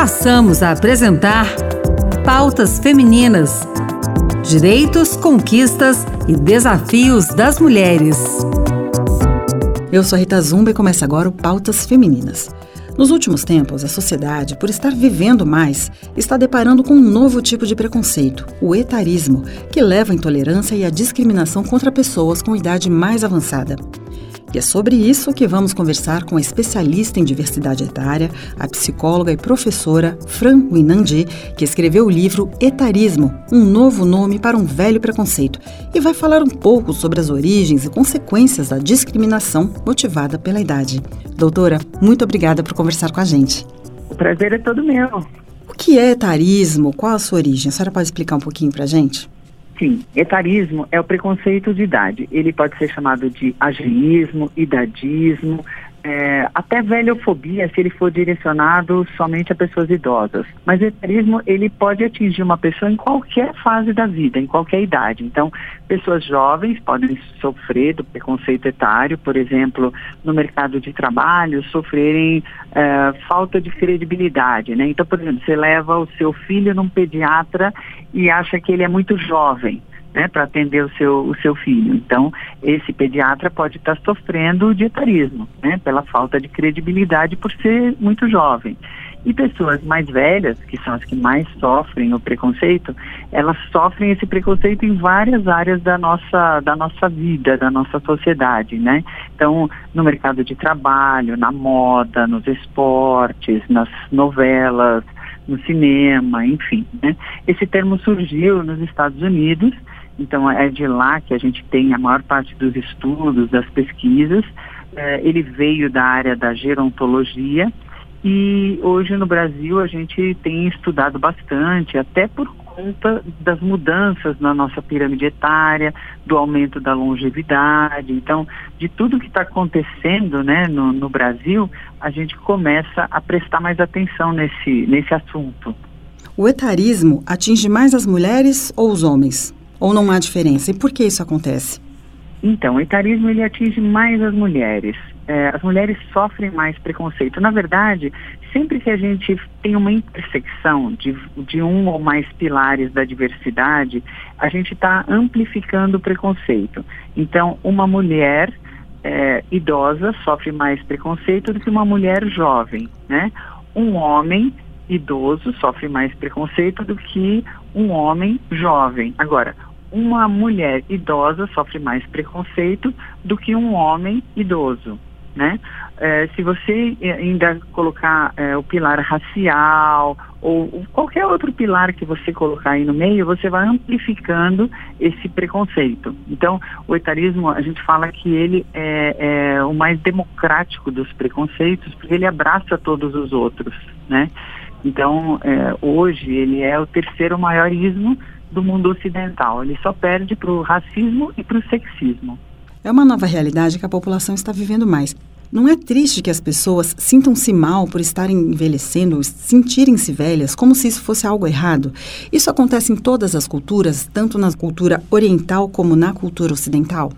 passamos a apresentar Pautas Femininas: Direitos, Conquistas e Desafios das Mulheres. Eu sou Rita Zumba e começa agora o Pautas Femininas. Nos últimos tempos, a sociedade, por estar vivendo mais, está deparando com um novo tipo de preconceito, o etarismo, que leva à intolerância e à discriminação contra pessoas com idade mais avançada. E é sobre isso que vamos conversar com a especialista em diversidade etária, a psicóloga e professora Fran Winandi, que escreveu o livro Etarismo, um novo nome para um velho preconceito, e vai falar um pouco sobre as origens e consequências da discriminação motivada pela idade. Doutora, muito obrigada por conversar com a gente. O prazer é todo meu. O que é etarismo? Qual a sua origem? A senhora pode explicar um pouquinho para a gente? Sim, etarismo é o preconceito de idade. Ele pode ser chamado de ageísmo, idadismo, é, até velhofobia se ele for direcionado somente a pessoas idosas. Mas o etarismo ele pode atingir uma pessoa em qualquer fase da vida, em qualquer idade. Então, pessoas jovens podem sofrer do preconceito etário, por exemplo, no mercado de trabalho, sofrerem é, falta de credibilidade. Né? Então, por exemplo, você leva o seu filho num pediatra e acha que ele é muito jovem né, para atender o seu, o seu filho. Então, esse pediatra pode estar tá sofrendo de etarismo, né, pela falta de credibilidade por ser muito jovem. E pessoas mais velhas, que são as que mais sofrem o preconceito, elas sofrem esse preconceito em várias áreas da nossa, da nossa vida, da nossa sociedade, né? Então, no mercado de trabalho, na moda, nos esportes, nas novelas, no cinema, enfim. Né? Esse termo surgiu nos Estados Unidos então é de lá que a gente tem a maior parte dos estudos, das pesquisas. É, ele veio da área da gerontologia e hoje no Brasil a gente tem estudado bastante, até por conta das mudanças na nossa pirâmide etária, do aumento da longevidade. Então, de tudo que está acontecendo né, no, no Brasil, a gente começa a prestar mais atenção nesse, nesse assunto. O etarismo atinge mais as mulheres ou os homens? Ou não há diferença? E por que isso acontece? Então, o etarismo ele atinge mais as mulheres. É, as mulheres sofrem mais preconceito. Na verdade, sempre que a gente tem uma intersecção de, de um ou mais pilares da diversidade, a gente está amplificando o preconceito. Então, uma mulher é, idosa sofre mais preconceito do que uma mulher jovem, né? Um homem idoso sofre mais preconceito do que um homem jovem. Agora, uma mulher idosa sofre mais preconceito do que um homem idoso, né? É, se você ainda colocar é, o pilar racial ou qualquer outro pilar que você colocar aí no meio, você vai amplificando esse preconceito. Então, o etarismo, a gente fala que ele é, é o mais democrático dos preconceitos, porque ele abraça todos os outros, né? Então, é, hoje ele é o terceiro maior ismo do mundo ocidental. Ele só perde para o racismo e para o sexismo. É uma nova realidade que a população está vivendo mais. Não é triste que as pessoas sintam-se mal por estarem envelhecendo, sentirem-se velhas, como se isso fosse algo errado? Isso acontece em todas as culturas, tanto na cultura oriental como na cultura ocidental?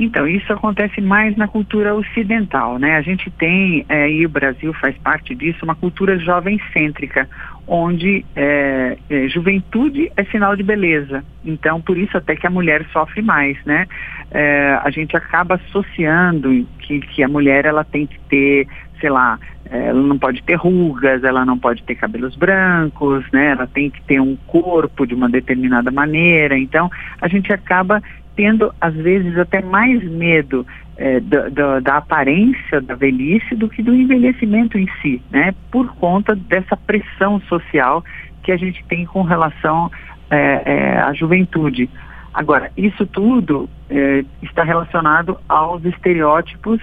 Então, isso acontece mais na cultura ocidental, né? A gente tem, é, e o Brasil faz parte disso, uma cultura jovem-cêntrica, onde é, é, juventude é sinal de beleza. Então, por isso até que a mulher sofre mais, né? É, a gente acaba associando que, que a mulher ela tem que ter, sei lá, é, ela não pode ter rugas, ela não pode ter cabelos brancos, né? Ela tem que ter um corpo de uma determinada maneira. Então, a gente acaba tendo, às vezes, até mais medo é, da, da, da, aparência da velhice do que do envelhecimento em si, né? Por conta dessa pressão social que a gente tem com relação é, é, à juventude. Agora, isso tudo é, está relacionado aos estereótipos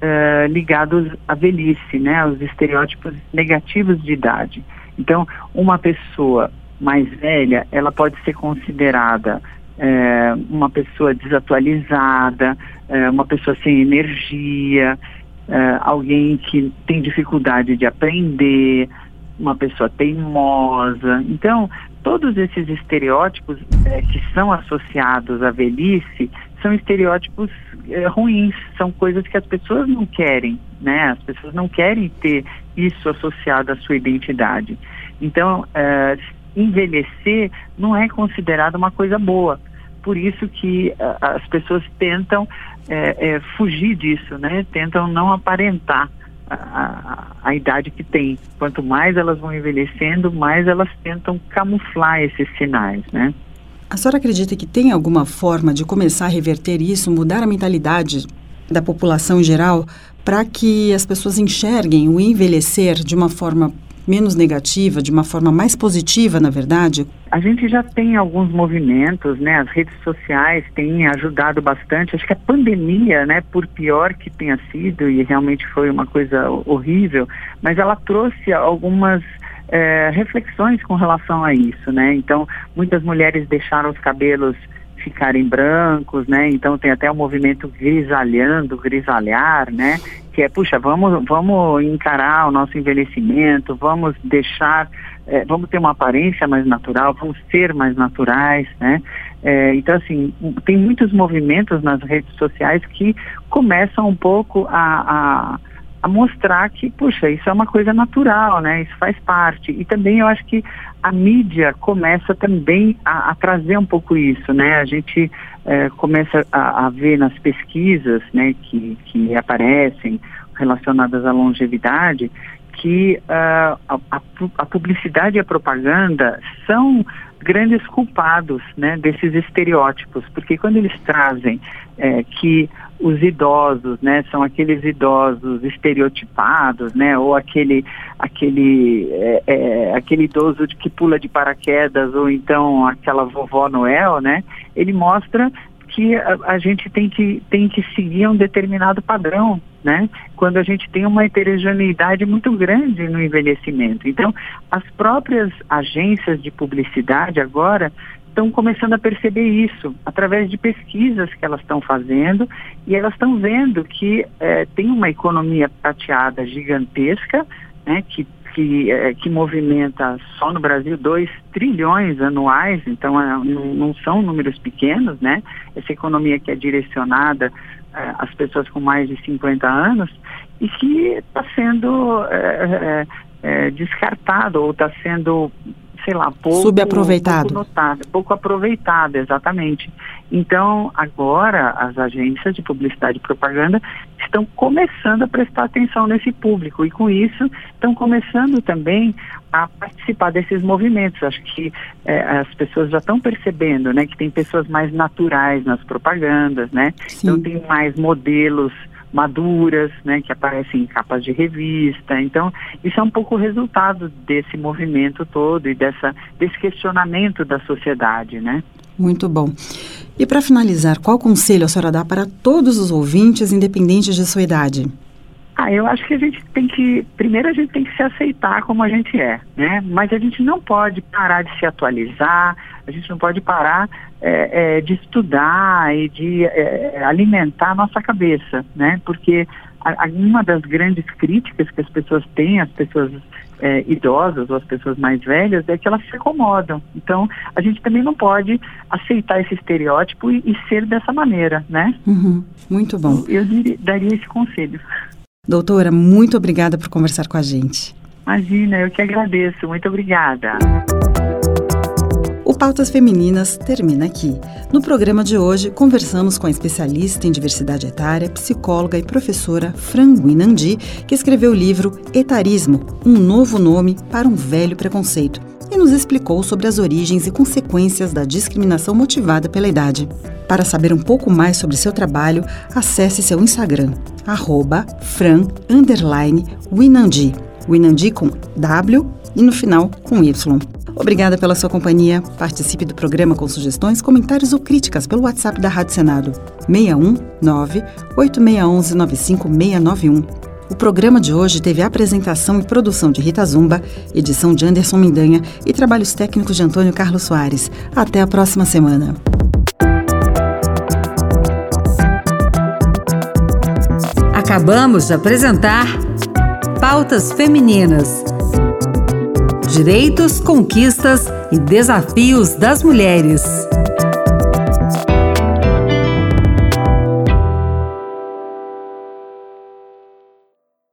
é, ligados à velhice, né? Aos estereótipos negativos de idade. Então, uma pessoa mais velha, ela pode ser considerada é, uma pessoa desatualizada, é, uma pessoa sem energia, é, alguém que tem dificuldade de aprender, uma pessoa teimosa. Então, todos esses estereótipos é, que são associados à velhice são estereótipos é, ruins, são coisas que as pessoas não querem, né? As pessoas não querem ter isso associado à sua identidade. Então, é, envelhecer não é considerado uma coisa boa. Por isso que as pessoas tentam é, fugir disso, né? Tentam não aparentar a, a, idade que tem. Quanto mais elas vão envelhecendo, mais elas tentam camuflar esses sinais, né? A senhora acredita que tem alguma forma de começar a reverter isso, mudar a mentalidade da população em geral, para que as pessoas enxerguem o envelhecer de uma forma menos negativa, de uma forma mais positiva, na verdade? A gente já tem alguns movimentos, né? As redes sociais têm ajudado bastante. Acho que a pandemia, né, por pior que tenha sido, e realmente foi uma coisa horrível, mas ela trouxe algumas é, reflexões com relação a isso, né? Então, muitas mulheres deixaram os cabelos ficarem brancos, né? Então tem até o movimento grisalhando, grisalhar, né? Que é, puxa, vamos, vamos encarar o nosso envelhecimento, vamos deixar, é, vamos ter uma aparência mais natural, vamos ser mais naturais, né? É, então, assim, tem muitos movimentos nas redes sociais que começam um pouco a, a a mostrar que, puxa, isso é uma coisa natural, né? Isso faz parte. E também eu acho que a mídia começa também a, a trazer um pouco isso, né? A gente é, começa a, a, ver nas pesquisas, né, que, que aparecem relacionadas à longevidade, que uh, a, a, publicidade e a propaganda são grandes culpados né, desses estereótipos, porque quando eles trazem é, que os idosos, né, são aqueles idosos estereotipados, né, ou aquele aquele é, é, aquele idoso que pula de paraquedas ou então aquela vovó Noel, né, ele mostra que a, a, gente tem que, tem que seguir um determinado padrão, né? Quando a gente tem uma heterogeneidade muito grande no envelhecimento. Então, as próprias agências de publicidade agora estão começando a perceber isso através de pesquisas que elas estão fazendo e elas estão vendo que é, tem uma economia prateada gigantesca, né? Que que, é, que movimenta só no Brasil 2 trilhões anuais, então é, não, não, são números pequenos, né? Essa economia que é direcionada é, às pessoas com mais de 50 anos e que está sendo é, descartado ou está sendo sei lá, pouco subaproveitado, pouco notado, pouco aproveitado, exatamente. Então, agora as agências de publicidade e propaganda estão começando a prestar atenção nesse público e com isso estão começando também a participar desses movimentos. Acho que é, as pessoas já estão percebendo, né, que tem pessoas mais naturais nas propagandas, né? Sim. Então tem mais modelos maduras, né, que aparecem em capas de revista. Então, isso é um pouco o resultado desse movimento todo e dessa, desse questionamento da sociedade, né? Muito bom. E para finalizar, qual conselho a senhora dá para todos os ouvintes, independentes de sua idade? Ah, eu acho que a gente tem que, primeiro a gente tem que se aceitar como a gente é, né? Mas a gente não pode parar de se atualizar, a gente não pode parar é, é, de estudar e de é, alimentar a nossa cabeça, né? Porque a, a, uma das grandes críticas que as pessoas têm, as pessoas é, idosas ou as pessoas mais velhas, é que elas se acomodam. Então, a gente também não pode aceitar esse estereótipo e, e ser dessa maneira, né? Uhum, muito bom. Eu, eu daria esse conselho. Doutora, muito obrigada por conversar com a gente. Imagina, eu que agradeço. Muito obrigada. O Pautas Femininas termina aqui. No programa de hoje, conversamos com a especialista em diversidade etária, psicóloga e professora Fran Guinandi, que escreveu o livro Etarismo Um Novo Nome para um Velho Preconceito nos explicou sobre as origens e consequências da discriminação motivada pela idade. Para saber um pouco mais sobre seu trabalho, acesse seu Instagram, arroba fran, winandi, winandi com W e no final com Y. Obrigada pela sua companhia. Participe do programa com sugestões, comentários ou críticas pelo WhatsApp da Rádio Senado 619 8611 95691. O programa de hoje teve apresentação e produção de Rita Zumba, edição de Anderson Mindanha e trabalhos técnicos de Antônio Carlos Soares. Até a próxima semana. Acabamos de apresentar Pautas Femininas. Direitos, conquistas e desafios das mulheres.